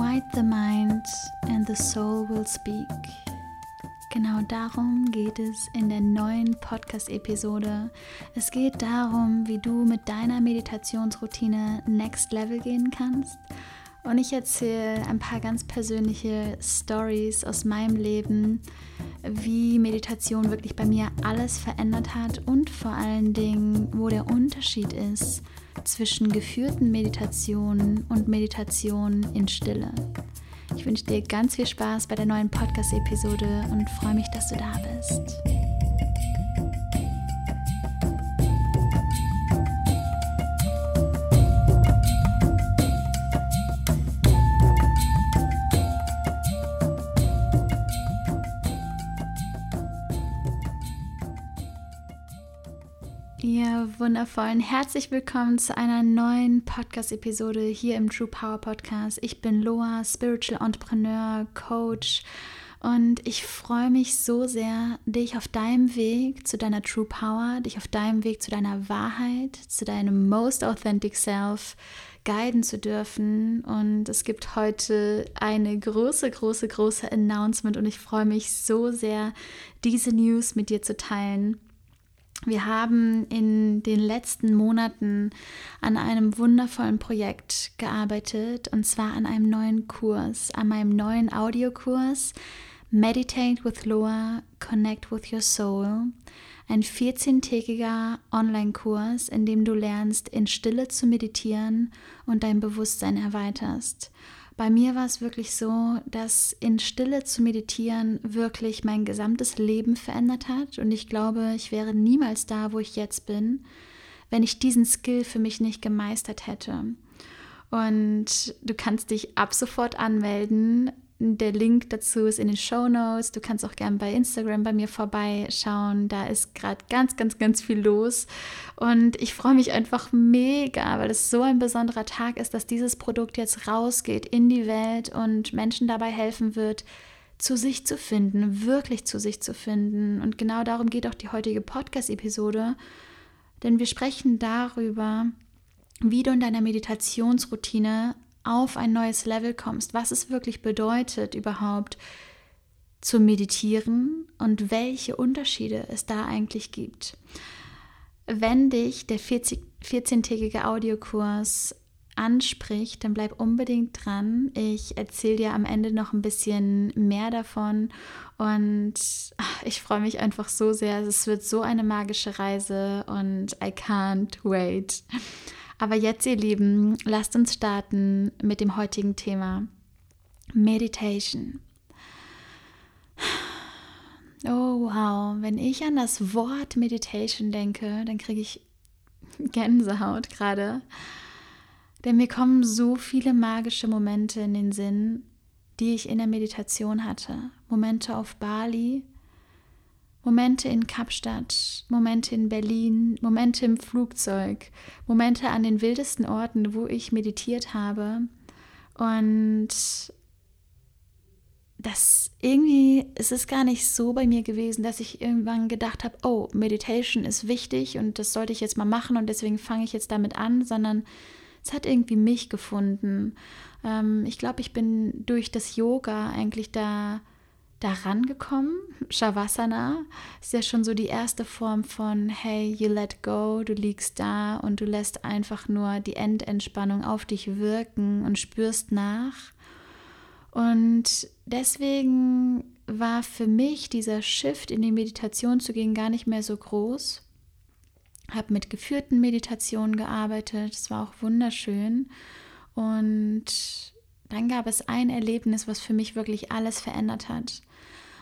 Quiet the mind and the soul will speak. Genau darum geht es in der neuen Podcast-Episode. Es geht darum, wie du mit deiner Meditationsroutine Next Level gehen kannst. Und ich erzähle ein paar ganz persönliche Stories aus meinem Leben, wie Meditation wirklich bei mir alles verändert hat und vor allen Dingen, wo der Unterschied ist zwischen geführten Meditationen und Meditationen in Stille. Ich wünsche dir ganz viel Spaß bei der neuen Podcast-Episode und freue mich, dass du da bist. Ihr wundervollen, herzlich willkommen zu einer neuen Podcast-Episode hier im True Power Podcast. Ich bin Loa, Spiritual Entrepreneur, Coach und ich freue mich so sehr, dich auf deinem Weg zu deiner True Power, dich auf deinem Weg zu deiner Wahrheit, zu deinem Most Authentic Self guiden zu dürfen. Und es gibt heute eine große, große, große Announcement und ich freue mich so sehr, diese News mit dir zu teilen. Wir haben in den letzten Monaten an einem wundervollen Projekt gearbeitet und zwar an einem neuen Kurs, an meinem neuen Audiokurs Meditate with Loa, Connect with Your Soul. Ein 14-tägiger Online-Kurs, in dem du lernst, in Stille zu meditieren und dein Bewusstsein erweiterst. Bei mir war es wirklich so, dass in Stille zu meditieren wirklich mein gesamtes Leben verändert hat. Und ich glaube, ich wäre niemals da, wo ich jetzt bin, wenn ich diesen Skill für mich nicht gemeistert hätte. Und du kannst dich ab sofort anmelden. Der Link dazu ist in den Show Notes. Du kannst auch gerne bei Instagram bei mir vorbeischauen. Da ist gerade ganz, ganz, ganz viel los. Und ich freue mich einfach mega, weil es so ein besonderer Tag ist, dass dieses Produkt jetzt rausgeht in die Welt und Menschen dabei helfen wird, zu sich zu finden, wirklich zu sich zu finden. Und genau darum geht auch die heutige Podcast-Episode. Denn wir sprechen darüber, wie du in deiner Meditationsroutine auf ein neues Level kommst, was es wirklich bedeutet überhaupt zu meditieren und welche Unterschiede es da eigentlich gibt. Wenn dich der 14-tägige Audiokurs anspricht, dann bleib unbedingt dran. Ich erzähle dir am Ende noch ein bisschen mehr davon und ich freue mich einfach so sehr. Es wird so eine magische Reise und I can't wait. Aber jetzt, ihr Lieben, lasst uns starten mit dem heutigen Thema Meditation. Oh wow, wenn ich an das Wort Meditation denke, dann kriege ich Gänsehaut gerade. Denn mir kommen so viele magische Momente in den Sinn, die ich in der Meditation hatte. Momente auf Bali, Momente in Kapstadt, Momente in Berlin, Momente im Flugzeug, Momente an den wildesten Orten, wo ich meditiert habe. Und das irgendwie ist es gar nicht so bei mir gewesen, dass ich irgendwann gedacht habe, oh, Meditation ist wichtig und das sollte ich jetzt mal machen und deswegen fange ich jetzt damit an, sondern es hat irgendwie mich gefunden. Ähm, ich glaube, ich bin durch das Yoga eigentlich da daran gekommen. Shavasana ist ja schon so die erste Form von Hey, you let go, du liegst da und du lässt einfach nur die Endentspannung auf dich wirken und spürst nach. Und deswegen war für mich dieser Shift in die Meditation zu gehen gar nicht mehr so groß. Habe mit geführten Meditationen gearbeitet, es war auch wunderschön. Und dann gab es ein Erlebnis, was für mich wirklich alles verändert hat.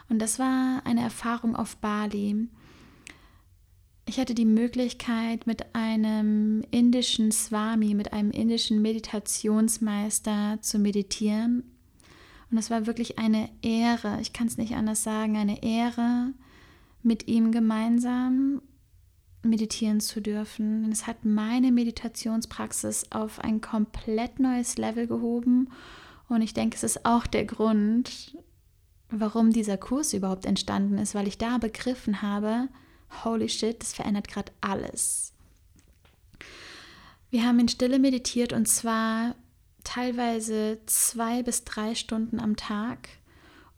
Und das war eine Erfahrung auf Bali. Ich hatte die Möglichkeit, mit einem indischen Swami, mit einem indischen Meditationsmeister zu meditieren. Und es war wirklich eine Ehre, ich kann es nicht anders sagen, eine Ehre, mit ihm gemeinsam meditieren zu dürfen. Es hat meine Meditationspraxis auf ein komplett neues Level gehoben. Und ich denke, es ist auch der Grund, warum dieser Kurs überhaupt entstanden ist, weil ich da begriffen habe, holy shit, das verändert gerade alles. Wir haben in Stille meditiert und zwar teilweise zwei bis drei Stunden am Tag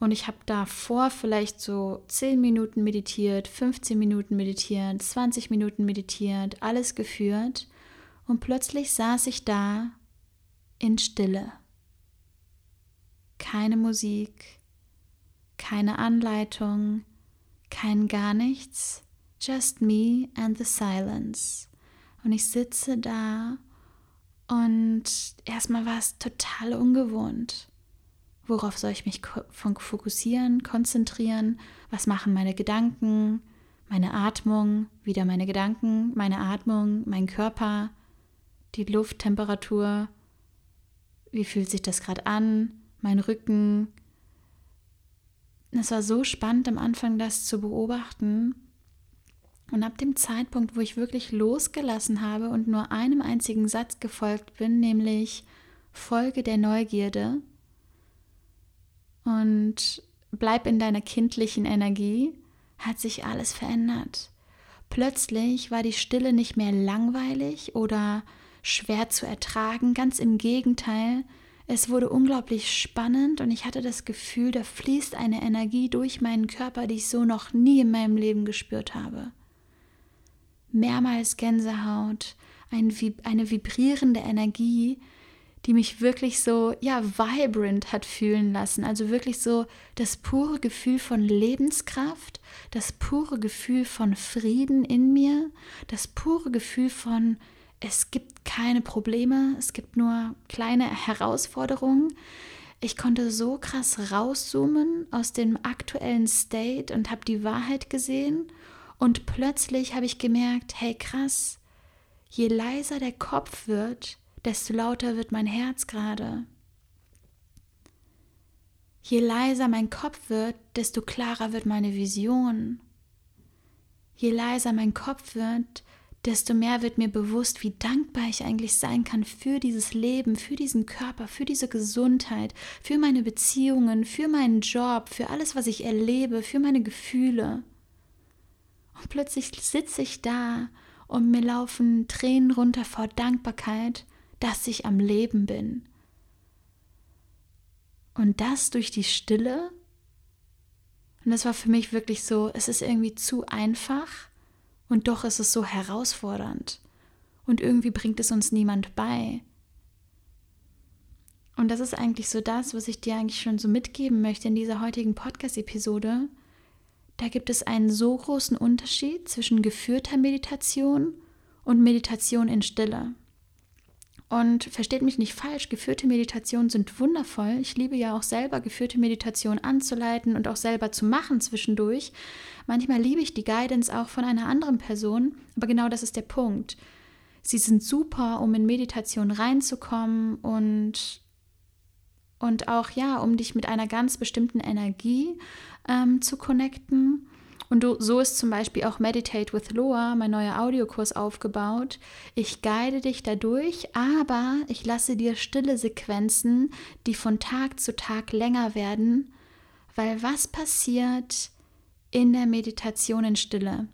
und ich habe davor vielleicht so 10 Minuten meditiert, 15 Minuten meditiert, 20 Minuten meditiert, alles geführt. Und plötzlich saß ich da in Stille. Keine Musik, keine Anleitung, kein gar nichts, just me and the silence. Und ich sitze da und erstmal war es total ungewohnt. Worauf soll ich mich fokussieren, konzentrieren? Was machen meine Gedanken, meine Atmung, wieder meine Gedanken, meine Atmung, mein Körper, die Lufttemperatur? Wie fühlt sich das gerade an? Mein Rücken? Es war so spannend am Anfang, das zu beobachten. Und ab dem Zeitpunkt, wo ich wirklich losgelassen habe und nur einem einzigen Satz gefolgt bin, nämlich Folge der Neugierde, und bleib in deiner kindlichen Energie, hat sich alles verändert. Plötzlich war die Stille nicht mehr langweilig oder schwer zu ertragen, ganz im Gegenteil, es wurde unglaublich spannend und ich hatte das Gefühl, da fließt eine Energie durch meinen Körper, die ich so noch nie in meinem Leben gespürt habe. Mehrmals Gänsehaut, ein, eine vibrierende Energie, die mich wirklich so, ja, vibrant hat fühlen lassen. Also wirklich so das pure Gefühl von Lebenskraft, das pure Gefühl von Frieden in mir, das pure Gefühl von, es gibt keine Probleme, es gibt nur kleine Herausforderungen. Ich konnte so krass rauszoomen aus dem aktuellen State und habe die Wahrheit gesehen. Und plötzlich habe ich gemerkt, hey krass, je leiser der Kopf wird, desto lauter wird mein Herz gerade. Je leiser mein Kopf wird, desto klarer wird meine Vision. Je leiser mein Kopf wird, desto mehr wird mir bewusst, wie dankbar ich eigentlich sein kann für dieses Leben, für diesen Körper, für diese Gesundheit, für meine Beziehungen, für meinen Job, für alles, was ich erlebe, für meine Gefühle. Und plötzlich sitze ich da und mir laufen Tränen runter vor Dankbarkeit, dass ich am Leben bin. Und das durch die Stille. Und das war für mich wirklich so, es ist irgendwie zu einfach und doch ist es so herausfordernd. Und irgendwie bringt es uns niemand bei. Und das ist eigentlich so das, was ich dir eigentlich schon so mitgeben möchte in dieser heutigen Podcast-Episode. Da gibt es einen so großen Unterschied zwischen geführter Meditation und Meditation in Stille. Und versteht mich nicht falsch, geführte Meditationen sind wundervoll. Ich liebe ja auch selber geführte Meditationen anzuleiten und auch selber zu machen zwischendurch. Manchmal liebe ich die Guidance auch von einer anderen Person, aber genau das ist der Punkt. Sie sind super, um in Meditation reinzukommen und, und auch ja, um dich mit einer ganz bestimmten Energie ähm, zu connecten. Und so ist zum Beispiel auch Meditate with Loa, mein neuer Audiokurs, aufgebaut. Ich guide dich dadurch, aber ich lasse dir stille Sequenzen, die von Tag zu Tag länger werden, weil was passiert in der Meditation in Stille?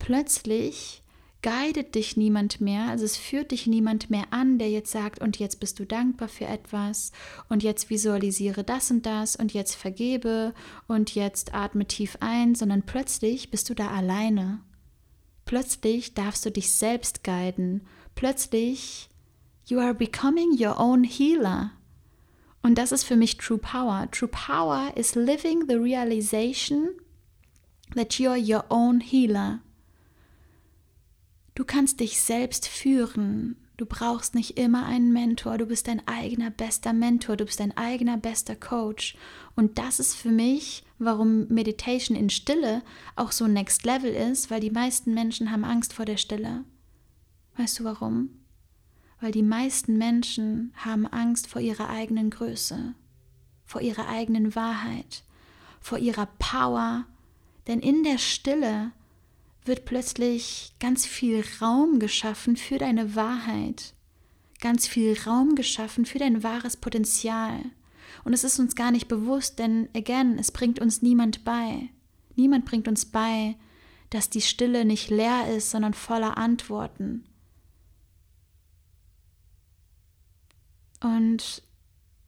Plötzlich guidet dich niemand mehr, also es führt dich niemand mehr an, der jetzt sagt, und jetzt bist du dankbar für etwas und jetzt visualisiere das und das und jetzt vergebe und jetzt atme tief ein, sondern plötzlich bist du da alleine. Plötzlich darfst du dich selbst guiden. Plötzlich, you are becoming your own healer. Und das ist für mich True Power. True Power is living the realization that you are your own healer. Du kannst dich selbst führen. Du brauchst nicht immer einen Mentor. Du bist dein eigener bester Mentor. Du bist dein eigener bester Coach. Und das ist für mich, warum Meditation in Stille auch so Next Level ist, weil die meisten Menschen haben Angst vor der Stille. Weißt du warum? Weil die meisten Menschen haben Angst vor ihrer eigenen Größe, vor ihrer eigenen Wahrheit, vor ihrer Power. Denn in der Stille wird plötzlich ganz viel Raum geschaffen für deine Wahrheit, ganz viel Raum geschaffen für dein wahres Potenzial. Und es ist uns gar nicht bewusst, denn again, es bringt uns niemand bei. Niemand bringt uns bei, dass die Stille nicht leer ist, sondern voller Antworten. Und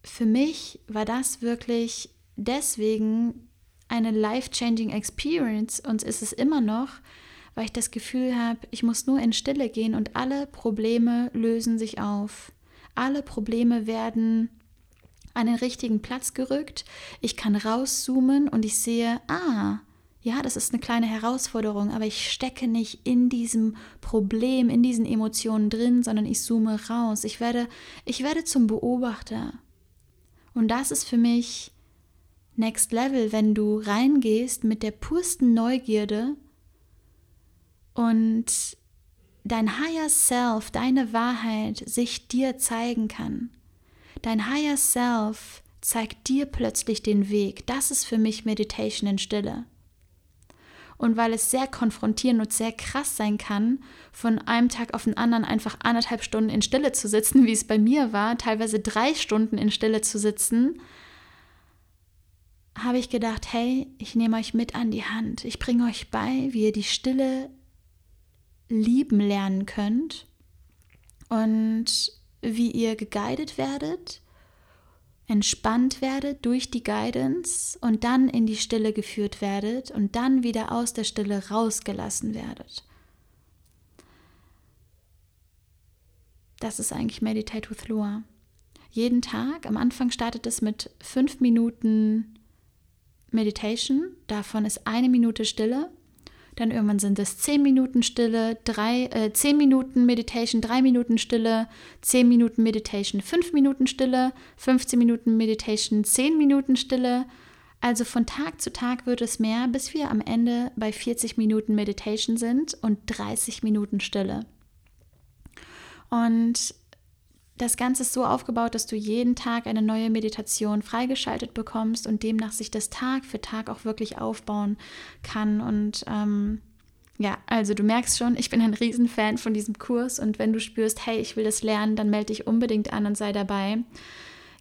für mich war das wirklich deswegen eine life-changing Experience und ist es immer noch, weil ich das Gefühl habe, ich muss nur in Stille gehen und alle Probleme lösen sich auf. Alle Probleme werden an den richtigen Platz gerückt. Ich kann rauszoomen und ich sehe, ah, ja, das ist eine kleine Herausforderung, aber ich stecke nicht in diesem Problem, in diesen Emotionen drin, sondern ich zoome raus. Ich werde, ich werde zum Beobachter. Und das ist für mich Next Level, wenn du reingehst mit der pursten Neugierde und dein Higher Self, deine Wahrheit sich dir zeigen kann. Dein Higher Self zeigt dir plötzlich den Weg. Das ist für mich Meditation in Stille. Und weil es sehr konfrontierend und sehr krass sein kann, von einem Tag auf den anderen einfach anderthalb Stunden in Stille zu sitzen, wie es bei mir war, teilweise drei Stunden in Stille zu sitzen, habe ich gedacht, hey, ich nehme euch mit an die Hand. Ich bringe euch bei, wie ihr die Stille lieben lernen könnt und wie ihr geguidet werdet, entspannt werdet durch die Guidance und dann in die Stille geführt werdet und dann wieder aus der Stille rausgelassen werdet. Das ist eigentlich Meditate with Loa. Jeden Tag, am Anfang startet es mit fünf Minuten Meditation, davon ist eine Minute Stille dann irgendwann sind es 10 Minuten Stille, drei, äh, 10 Minuten Meditation, 3 Minuten Stille, 10 Minuten Meditation, 5 Minuten Stille, 15 Minuten Meditation, 10 Minuten Stille. Also von Tag zu Tag wird es mehr, bis wir am Ende bei 40 Minuten Meditation sind und 30 Minuten Stille. Und das Ganze ist so aufgebaut, dass du jeden Tag eine neue Meditation freigeschaltet bekommst und demnach sich das Tag für Tag auch wirklich aufbauen kann. Und ähm, ja, also du merkst schon, ich bin ein Riesenfan von diesem Kurs und wenn du spürst, hey, ich will das lernen, dann melde dich unbedingt an und sei dabei.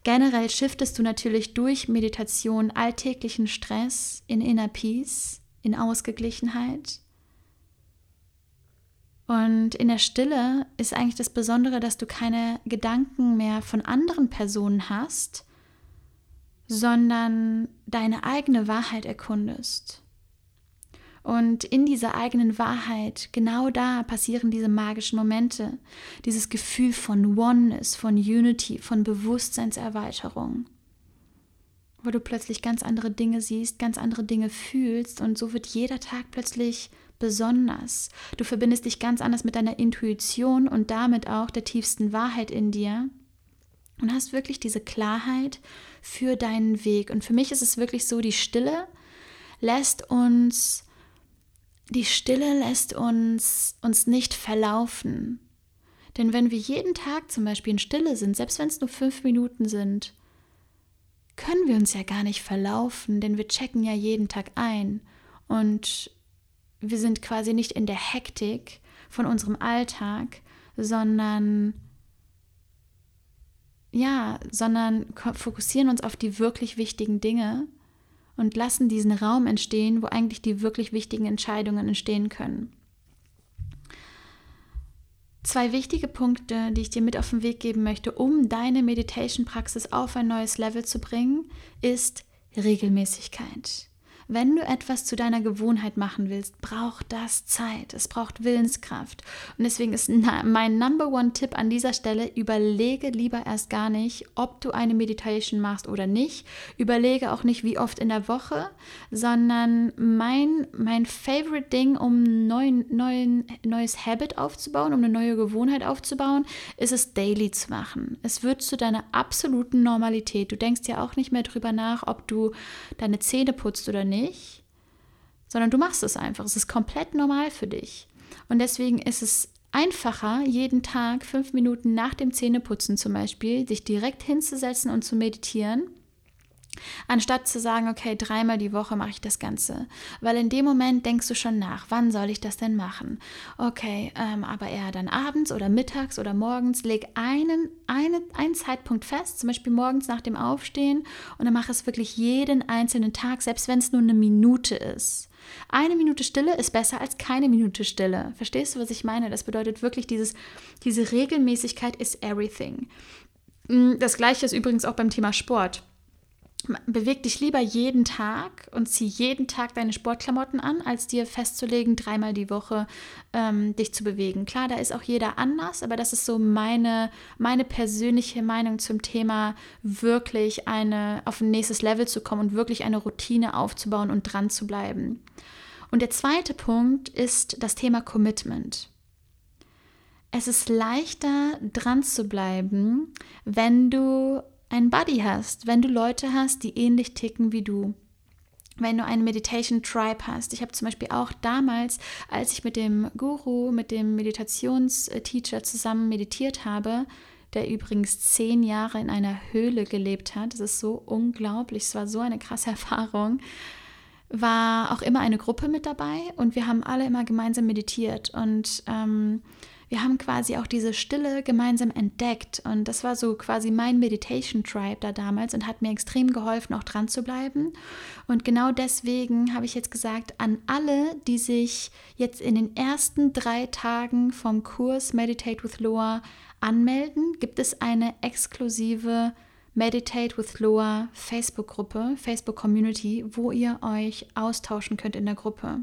Generell shiftest du natürlich durch Meditation alltäglichen Stress in Inner Peace, in Ausgeglichenheit und in der Stille ist eigentlich das Besondere, dass du keine Gedanken mehr von anderen Personen hast, sondern deine eigene Wahrheit erkundest. Und in dieser eigenen Wahrheit, genau da passieren diese magischen Momente, dieses Gefühl von Oneness, von Unity, von Bewusstseinserweiterung, wo du plötzlich ganz andere Dinge siehst, ganz andere Dinge fühlst und so wird jeder Tag plötzlich besonders. Du verbindest dich ganz anders mit deiner Intuition und damit auch der tiefsten Wahrheit in dir und hast wirklich diese Klarheit für deinen Weg. Und für mich ist es wirklich so, die Stille lässt uns, die Stille lässt uns uns nicht verlaufen. Denn wenn wir jeden Tag zum Beispiel in Stille sind, selbst wenn es nur fünf Minuten sind, können wir uns ja gar nicht verlaufen, denn wir checken ja jeden Tag ein. Und wir sind quasi nicht in der Hektik von unserem Alltag, sondern ja, sondern fokussieren uns auf die wirklich wichtigen Dinge und lassen diesen Raum entstehen, wo eigentlich die wirklich wichtigen Entscheidungen entstehen können. Zwei wichtige Punkte, die ich dir mit auf den Weg geben möchte, um deine Meditation-Praxis auf ein neues Level zu bringen, ist Regelmäßigkeit. Wenn du etwas zu deiner Gewohnheit machen willst, braucht das Zeit. Es braucht Willenskraft. Und deswegen ist mein Number One Tipp an dieser Stelle, überlege lieber erst gar nicht, ob du eine Meditation machst oder nicht. Überlege auch nicht, wie oft in der Woche, sondern mein, mein Favorite Ding, um ein neuen, neuen, neues Habit aufzubauen, um eine neue Gewohnheit aufzubauen, ist es daily zu machen. Es wird zu deiner absoluten Normalität. Du denkst ja auch nicht mehr drüber nach, ob du deine Zähne putzt oder nicht nicht, sondern du machst es einfach. Es ist komplett normal für dich. Und deswegen ist es einfacher, jeden Tag fünf Minuten nach dem Zähneputzen zum Beispiel, sich direkt hinzusetzen und zu meditieren Anstatt zu sagen, okay, dreimal die Woche mache ich das Ganze. Weil in dem Moment denkst du schon nach, wann soll ich das denn machen? Okay, ähm, aber eher dann abends oder mittags oder morgens. Leg einen, eine, einen Zeitpunkt fest, zum Beispiel morgens nach dem Aufstehen und dann mach es wirklich jeden einzelnen Tag, selbst wenn es nur eine Minute ist. Eine Minute Stille ist besser als keine Minute Stille. Verstehst du, was ich meine? Das bedeutet wirklich, dieses, diese Regelmäßigkeit ist everything. Mm, das gleiche ist übrigens auch beim Thema Sport. Beweg dich lieber jeden Tag und zieh jeden Tag deine Sportklamotten an, als dir festzulegen, dreimal die Woche ähm, dich zu bewegen. Klar, da ist auch jeder anders, aber das ist so meine, meine persönliche Meinung zum Thema, wirklich eine, auf ein nächstes Level zu kommen und wirklich eine Routine aufzubauen und dran zu bleiben. Und der zweite Punkt ist das Thema Commitment. Es ist leichter dran zu bleiben, wenn du einen Buddy hast, wenn du Leute hast, die ähnlich ticken wie du. Wenn du einen Meditation Tribe hast. Ich habe zum Beispiel auch damals, als ich mit dem Guru, mit dem Meditationsteacher zusammen meditiert habe, der übrigens zehn Jahre in einer Höhle gelebt hat. Das ist so unglaublich. Es war so eine krasse Erfahrung. War auch immer eine Gruppe mit dabei und wir haben alle immer gemeinsam meditiert. Und ähm, wir haben quasi auch diese Stille gemeinsam entdeckt. Und das war so quasi mein Meditation Tribe da damals und hat mir extrem geholfen, auch dran zu bleiben. Und genau deswegen habe ich jetzt gesagt, an alle, die sich jetzt in den ersten drei Tagen vom Kurs Meditate with Loa anmelden, gibt es eine exklusive Meditate with Loa Facebook-Gruppe, Facebook-Community, wo ihr euch austauschen könnt in der Gruppe.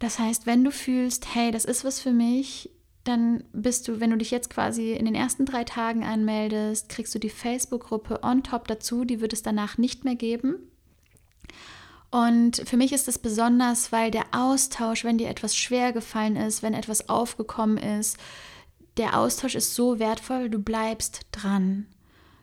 Das heißt, wenn du fühlst, hey, das ist was für mich, dann bist du, wenn du dich jetzt quasi in den ersten drei Tagen anmeldest, kriegst du die Facebook-Gruppe on top dazu, die wird es danach nicht mehr geben. Und für mich ist es besonders, weil der Austausch, wenn dir etwas schwer gefallen ist, wenn etwas aufgekommen ist, der Austausch ist so wertvoll, du bleibst dran.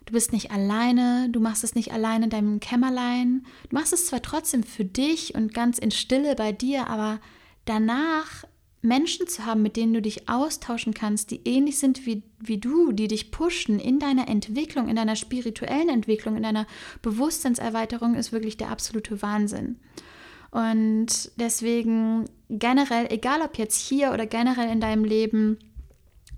Du bist nicht alleine, du machst es nicht alleine in deinem Kämmerlein. Du machst es zwar trotzdem für dich und ganz in Stille bei dir, aber danach Menschen zu haben, mit denen du dich austauschen kannst, die ähnlich sind wie, wie du, die dich pushen in deiner Entwicklung, in deiner spirituellen Entwicklung, in deiner Bewusstseinserweiterung, ist wirklich der absolute Wahnsinn. Und deswegen generell, egal ob jetzt hier oder generell in deinem Leben,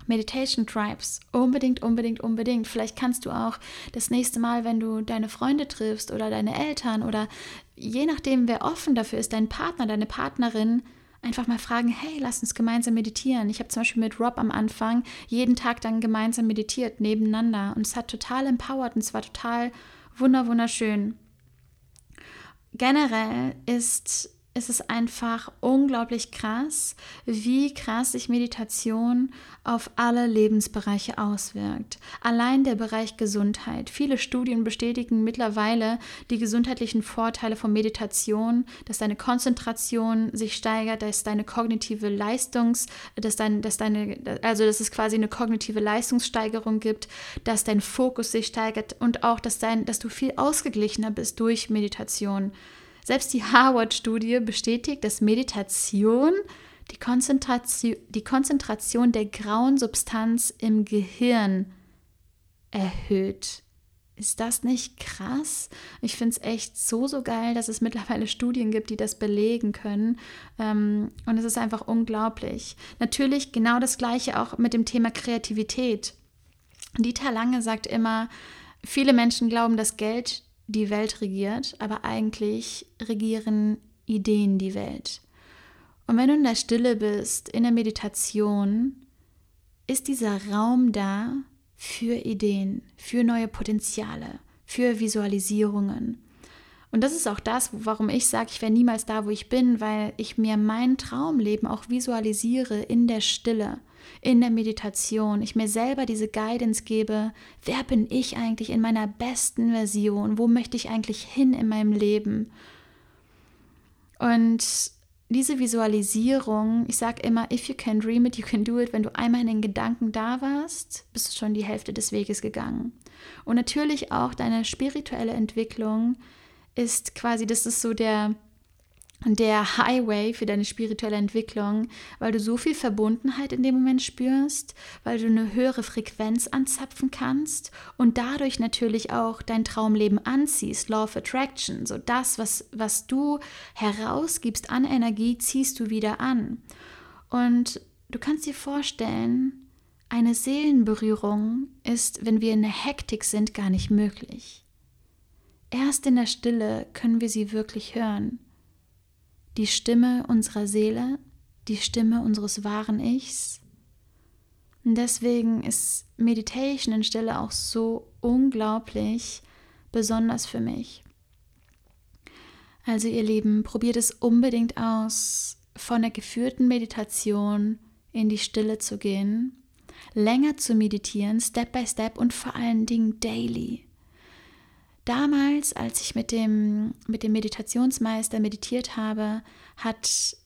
Meditation Tribes. Unbedingt, unbedingt, unbedingt. Vielleicht kannst du auch das nächste Mal, wenn du deine Freunde triffst oder deine Eltern oder je nachdem, wer offen dafür ist, dein Partner, deine Partnerin, einfach mal fragen, hey, lass uns gemeinsam meditieren. Ich habe zum Beispiel mit Rob am Anfang jeden Tag dann gemeinsam meditiert, nebeneinander. Und es hat total empowert und es war total wunderschön. Generell ist ist es einfach unglaublich krass, wie krass sich Meditation auf alle Lebensbereiche auswirkt. Allein der Bereich Gesundheit. Viele Studien bestätigen mittlerweile die gesundheitlichen Vorteile von Meditation, dass deine Konzentration sich steigert, dass deine kognitive Leistungs, dass, dein, dass deine, also dass es quasi eine kognitive Leistungssteigerung gibt, dass dein Fokus sich steigert und auch, dass, dein, dass du viel ausgeglichener bist durch Meditation. Selbst die Harvard-Studie bestätigt, dass Meditation die Konzentration, die Konzentration der grauen Substanz im Gehirn erhöht. Ist das nicht krass? Ich finde es echt so, so geil, dass es mittlerweile Studien gibt, die das belegen können. Ähm, und es ist einfach unglaublich. Natürlich genau das gleiche auch mit dem Thema Kreativität. Dieter Lange sagt immer, viele Menschen glauben, dass Geld die Welt regiert, aber eigentlich regieren Ideen die Welt. Und wenn du in der Stille bist, in der Meditation, ist dieser Raum da für Ideen, für neue Potenziale, für Visualisierungen. Und das ist auch das, warum ich sage, ich wäre niemals da, wo ich bin, weil ich mir mein Traumleben auch visualisiere in der Stille in der Meditation, ich mir selber diese Guidance gebe, wer bin ich eigentlich in meiner besten Version, wo möchte ich eigentlich hin in meinem Leben. Und diese Visualisierung, ich sage immer, if you can dream it, you can do it, wenn du einmal in den Gedanken da warst, bist du schon die Hälfte des Weges gegangen. Und natürlich auch deine spirituelle Entwicklung ist quasi, das ist so der, der Highway für deine spirituelle Entwicklung, weil du so viel Verbundenheit in dem Moment spürst, weil du eine höhere Frequenz anzapfen kannst und dadurch natürlich auch dein Traumleben anziehst, Law of Attraction, so das, was, was du herausgibst an Energie, ziehst du wieder an. Und du kannst dir vorstellen, eine Seelenberührung ist, wenn wir in der Hektik sind, gar nicht möglich. Erst in der Stille können wir sie wirklich hören die Stimme unserer Seele, die Stimme unseres wahren Ichs. Und deswegen ist Meditation in Stille auch so unglaublich besonders für mich. Also ihr Lieben, probiert es unbedingt aus, von der geführten Meditation in die Stille zu gehen, länger zu meditieren, Step by Step und vor allen Dingen daily. Damals, als ich mit dem, mit dem Meditationsmeister meditiert habe, hat,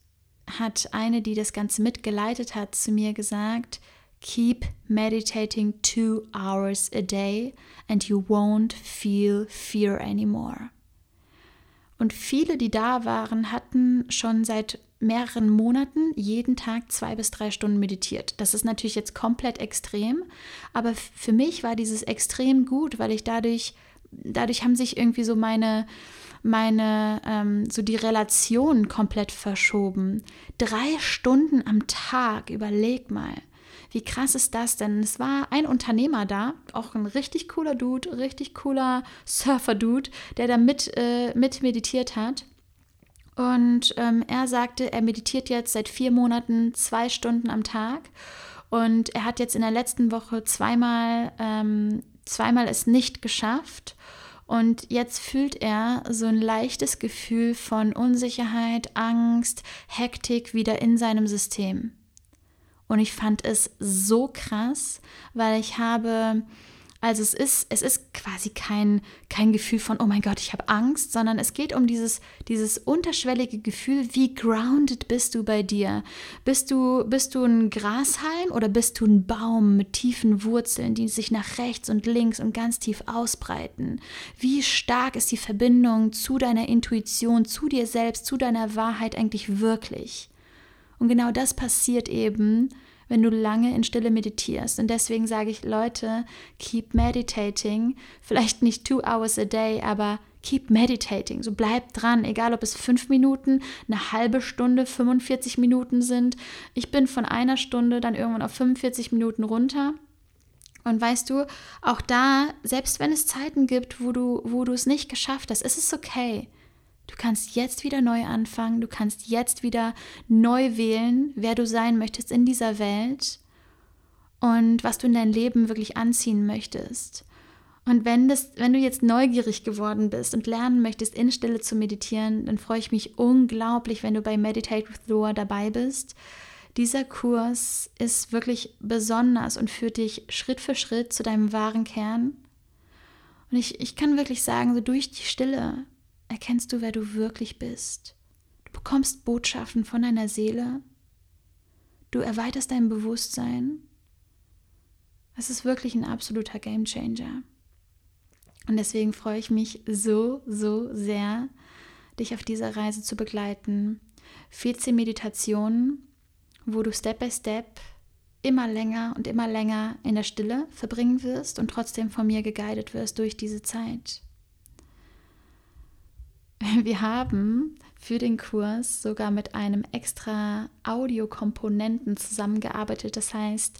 hat eine, die das Ganze mitgeleitet hat, zu mir gesagt, Keep meditating two hours a day and you won't feel fear anymore. Und viele, die da waren, hatten schon seit mehreren Monaten jeden Tag zwei bis drei Stunden meditiert. Das ist natürlich jetzt komplett extrem, aber für mich war dieses extrem gut, weil ich dadurch, dadurch haben sich irgendwie so meine, meine, ähm, so die Relationen komplett verschoben. Drei Stunden am Tag, überleg mal. Wie krass ist das denn? Es war ein Unternehmer da, auch ein richtig cooler Dude, richtig cooler Surfer-Dude, der da mit, äh, mit meditiert hat. Und ähm, er sagte, er meditiert jetzt seit vier Monaten zwei Stunden am Tag. Und er hat jetzt in der letzten Woche zweimal, ähm, zweimal es nicht geschafft. Und jetzt fühlt er so ein leichtes Gefühl von Unsicherheit, Angst, Hektik wieder in seinem System. Und ich fand es so krass, weil ich habe, also es ist, es ist quasi kein, kein Gefühl von, oh mein Gott, ich habe Angst, sondern es geht um dieses, dieses unterschwellige Gefühl, wie grounded bist du bei dir? Bist du, bist du ein Grashalm oder bist du ein Baum mit tiefen Wurzeln, die sich nach rechts und links und ganz tief ausbreiten? Wie stark ist die Verbindung zu deiner Intuition, zu dir selbst, zu deiner Wahrheit eigentlich wirklich? Und genau das passiert eben, wenn du lange in Stille meditierst. Und deswegen sage ich, Leute, keep meditating. Vielleicht nicht two hours a day, aber keep meditating. So bleib dran, egal ob es fünf Minuten, eine halbe Stunde, 45 Minuten sind. Ich bin von einer Stunde dann irgendwann auf 45 Minuten runter. Und weißt du, auch da, selbst wenn es Zeiten gibt, wo du, wo du es nicht geschafft hast, ist es okay. Du kannst jetzt wieder neu anfangen, du kannst jetzt wieder neu wählen, wer du sein möchtest in dieser Welt und was du in dein Leben wirklich anziehen möchtest. Und wenn, das, wenn du jetzt neugierig geworden bist und lernen möchtest, in Stille zu meditieren, dann freue ich mich unglaublich, wenn du bei Meditate with Loa dabei bist. Dieser Kurs ist wirklich besonders und führt dich Schritt für Schritt zu deinem wahren Kern. Und ich, ich kann wirklich sagen, so durch die Stille erkennst du, wer du wirklich bist. Du bekommst Botschaften von deiner Seele. Du erweiterst dein Bewusstsein. Es ist wirklich ein absoluter Gamechanger. Und deswegen freue ich mich so, so sehr, dich auf dieser Reise zu begleiten. 14 Meditationen, wo du Step by Step immer länger und immer länger in der Stille verbringen wirst und trotzdem von mir geguidet wirst durch diese Zeit. Wir haben für den Kurs sogar mit einem extra Audiokomponenten zusammengearbeitet. Das heißt,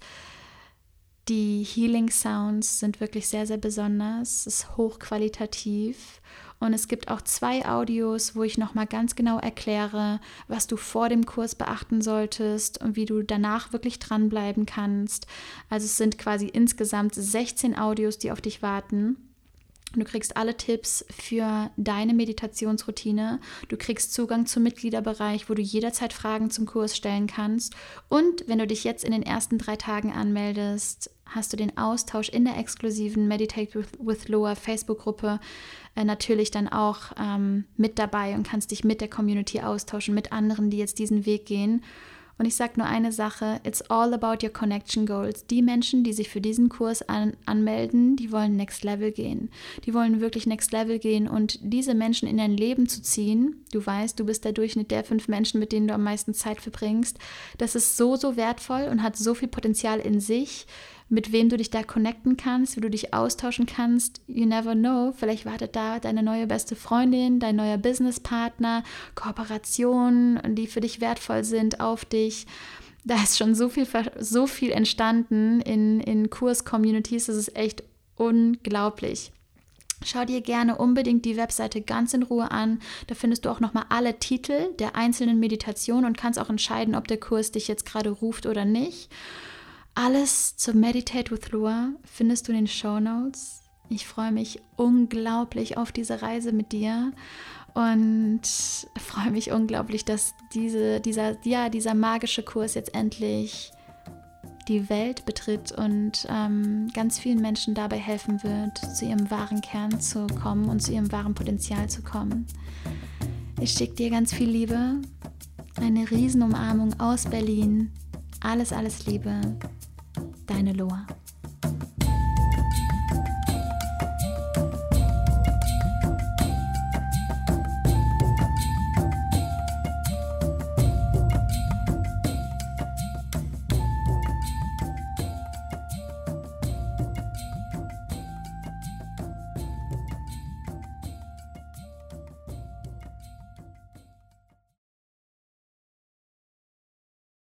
die Healing Sounds sind wirklich sehr, sehr besonders. Es ist hochqualitativ. Und es gibt auch zwei Audios, wo ich nochmal ganz genau erkläre, was du vor dem Kurs beachten solltest und wie du danach wirklich dranbleiben kannst. Also es sind quasi insgesamt 16 Audios, die auf dich warten. Du kriegst alle Tipps für deine Meditationsroutine. Du kriegst Zugang zum Mitgliederbereich, wo du jederzeit Fragen zum Kurs stellen kannst. Und wenn du dich jetzt in den ersten drei Tagen anmeldest, hast du den Austausch in der exklusiven Meditate with, with Loa Facebook-Gruppe äh, natürlich dann auch ähm, mit dabei und kannst dich mit der Community austauschen, mit anderen, die jetzt diesen Weg gehen. Und ich sage nur eine Sache, it's all about your connection goals. Die Menschen, die sich für diesen Kurs an, anmelden, die wollen Next Level gehen. Die wollen wirklich Next Level gehen und diese Menschen in dein Leben zu ziehen, du weißt, du bist der Durchschnitt der fünf Menschen, mit denen du am meisten Zeit verbringst, das ist so, so wertvoll und hat so viel Potenzial in sich mit wem du dich da connecten kannst, wie du dich austauschen kannst. You never know. Vielleicht wartet da deine neue beste Freundin, dein neuer Businesspartner, Kooperationen, die für dich wertvoll sind, auf dich. Da ist schon so viel, so viel entstanden in, in Kurs-Communities. Das ist echt unglaublich. Schau dir gerne unbedingt die Webseite ganz in Ruhe an. Da findest du auch nochmal alle Titel der einzelnen Meditationen und kannst auch entscheiden, ob der Kurs dich jetzt gerade ruft oder nicht. Alles zu Meditate with Lua findest du in den Show Notes. Ich freue mich unglaublich auf diese Reise mit dir und freue mich unglaublich, dass diese, dieser, ja, dieser magische Kurs jetzt endlich die Welt betritt und ähm, ganz vielen Menschen dabei helfen wird, zu ihrem wahren Kern zu kommen und zu ihrem wahren Potenzial zu kommen. Ich schicke dir ganz viel Liebe, eine Riesenumarmung aus Berlin. Alles, alles Liebe. Deine Loa.